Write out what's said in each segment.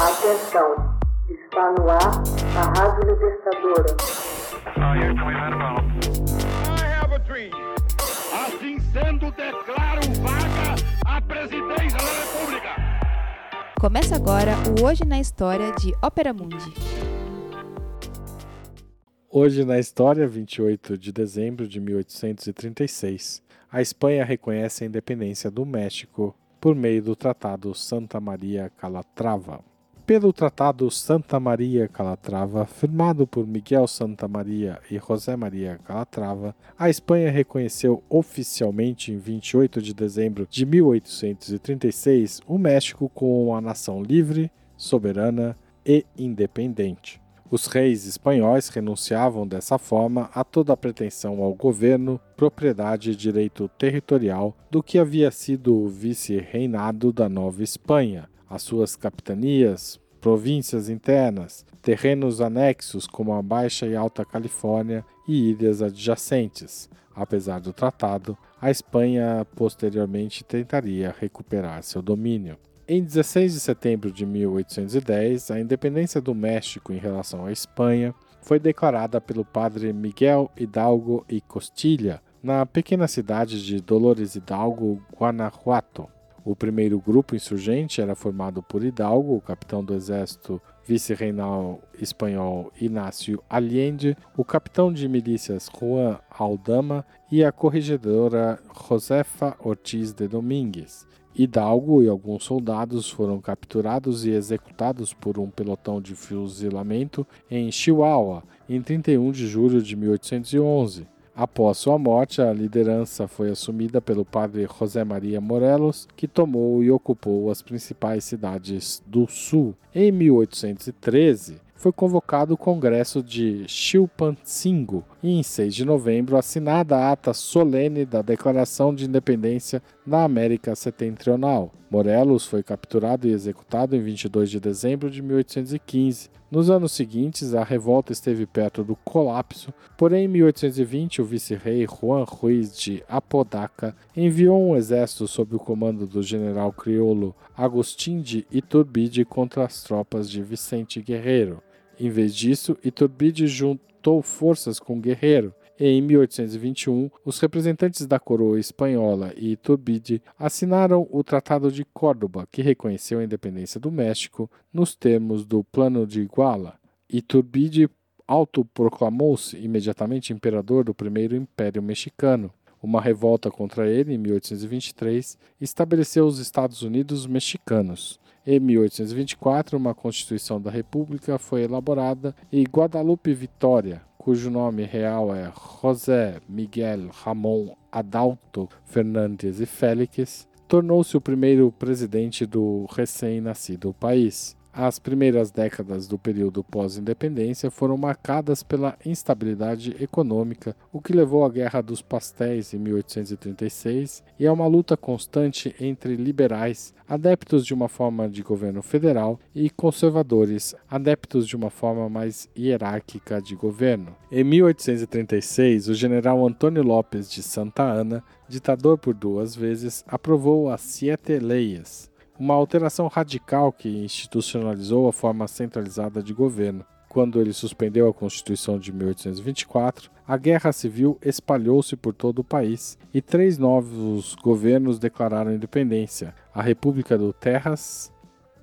Atenção, está no ar a Rádio Libertadora. Assim sendo, declaro vaga a presidência da República. Começa agora o Hoje na História de Ópera Mundi. Hoje na história, 28 de dezembro de 1836, a Espanha reconhece a independência do México por meio do Tratado Santa Maria Calatrava. Pelo Tratado Santa Maria Calatrava, firmado por Miguel Santa Maria e José Maria Calatrava, a Espanha reconheceu oficialmente em 28 de dezembro de 1836 o México como uma nação livre, soberana e independente. Os reis espanhóis renunciavam dessa forma a toda a pretensão ao governo, propriedade e direito territorial do que havia sido o vice-reinado da Nova Espanha, as suas capitanias, províncias internas, terrenos anexos como a Baixa e Alta Califórnia e ilhas adjacentes. Apesar do tratado, a Espanha posteriormente tentaria recuperar seu domínio. Em 16 de setembro de 1810, a independência do México em relação à Espanha foi declarada pelo padre Miguel Hidalgo e Costilha na pequena cidade de Dolores Hidalgo, Guanajuato. O primeiro grupo insurgente era formado por Hidalgo, o capitão do exército vice-reinal espanhol Inácio Allende, o capitão de milícias Juan Aldama e a corregedora Josefa Ortiz de Domingues. Hidalgo e alguns soldados foram capturados e executados por um pelotão de fuzilamento em Chihuahua em 31 de julho de 1811. Após sua morte, a liderança foi assumida pelo padre José Maria Morelos, que tomou e ocupou as principais cidades do sul. Em 1813, foi convocado o Congresso de Chilpancingo e, em 6 de novembro, assinada a ata solene da Declaração de Independência da América Setentrional. Morelos foi capturado e executado em 22 de dezembro de 1815. Nos anos seguintes, a revolta esteve perto do colapso, porém, em 1820, o vice-rei Juan Ruiz de Apodaca enviou um exército sob o comando do general crioulo Agustín de Iturbide contra as tropas de Vicente Guerreiro. Em vez disso, Iturbide juntou forças com Guerreiro. E em 1821, os representantes da coroa espanhola e Iturbide assinaram o Tratado de Córdoba, que reconheceu a independência do México nos termos do Plano de Iguala. Iturbide autoproclamou-se imediatamente imperador do primeiro Império Mexicano. Uma revolta contra ele, em 1823, estabeleceu os Estados Unidos mexicanos. Em 1824, uma Constituição da República foi elaborada e Guadalupe Vitória, cujo nome real é José Miguel Ramon Adalto Fernandes e Félix, tornou-se o primeiro presidente do recém-nascido país. As primeiras décadas do período pós-independência foram marcadas pela instabilidade econômica, o que levou à Guerra dos Pastéis em 1836 e a uma luta constante entre liberais, adeptos de uma forma de governo federal, e conservadores, adeptos de uma forma mais hierárquica de governo. Em 1836, o general Antônio Lopes de Santa Ana, ditador por duas vezes, aprovou as Siete Leyes uma alteração radical que institucionalizou a forma centralizada de governo. Quando ele suspendeu a Constituição de 1824, a guerra civil espalhou-se por todo o país e três novos governos declararam independência: a República do Terras,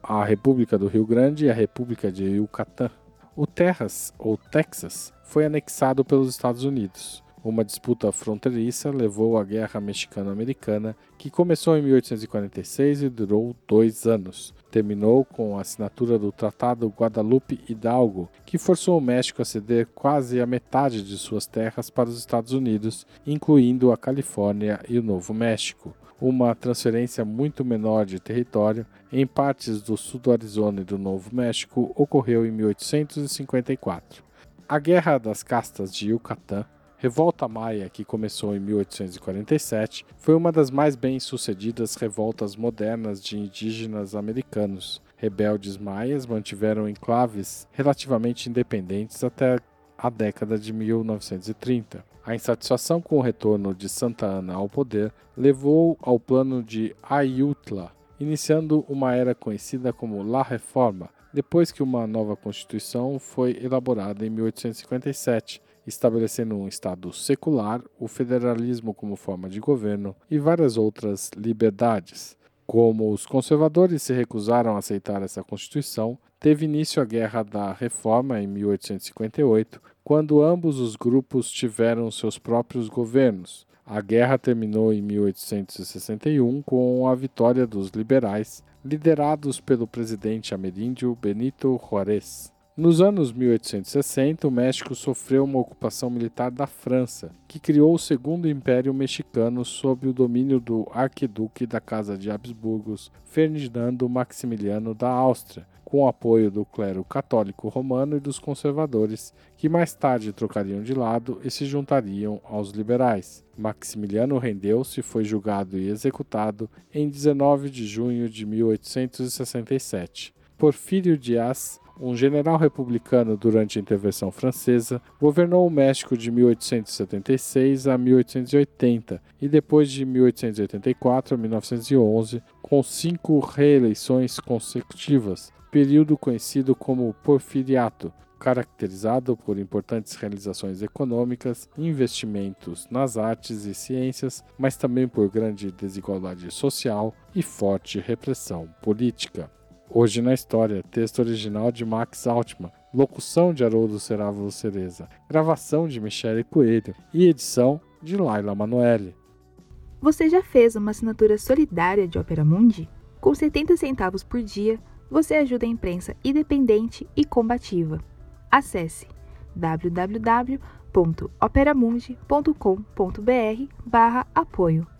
a República do Rio Grande e a República de Yucatán. O Terras, ou Texas, foi anexado pelos Estados Unidos. Uma disputa fronteiriça levou à Guerra Mexicano-Americana, que começou em 1846 e durou dois anos. Terminou com a assinatura do Tratado Guadalupe Hidalgo, que forçou o México a ceder quase a metade de suas terras para os Estados Unidos, incluindo a Califórnia e o Novo México. Uma transferência muito menor de território em partes do sul do Arizona e do Novo México ocorreu em 1854. A Guerra das Castas de Yucatán Revolta Maia, que começou em 1847, foi uma das mais bem-sucedidas revoltas modernas de indígenas americanos. Rebeldes maias mantiveram enclaves relativamente independentes até a década de 1930. A insatisfação com o retorno de Santa Ana ao poder levou ao plano de Ayutla, iniciando uma era conhecida como La Reforma, depois que uma nova Constituição foi elaborada em 1857, estabelecendo um Estado secular, o federalismo como forma de governo e várias outras liberdades. Como os conservadores se recusaram a aceitar essa Constituição, teve início a Guerra da Reforma em 1858, quando ambos os grupos tiveram seus próprios governos. A guerra terminou em 1861 com a vitória dos liberais, liderados pelo presidente ameríndio Benito Juárez. Nos anos 1860, o México sofreu uma ocupação militar da França, que criou o Segundo Império Mexicano sob o domínio do arquiduque da Casa de Habsburgos, Ferdinando Maximiliano da Áustria, com o apoio do clero católico romano e dos conservadores, que mais tarde trocariam de lado e se juntariam aos liberais. Maximiliano rendeu-se foi julgado e executado em 19 de junho de 1867. Porfírio Dias, um general republicano durante a intervenção francesa, governou o México de 1876 a 1880 e depois de 1884 a 1911, com cinco reeleições consecutivas, período conhecido como Porfiriato, caracterizado por importantes realizações econômicas, investimentos nas artes e ciências, mas também por grande desigualdade social e forte repressão política. Hoje na História, texto original de Max Altman, locução de Haroldo Cerávulo Cereza, gravação de Michele Coelho e edição de Laila Manoeli. Você já fez uma assinatura solidária de Opera Mundi? Com 70 centavos por dia, você ajuda a imprensa independente e combativa. Acesse www.operamundi.com.br/apoio.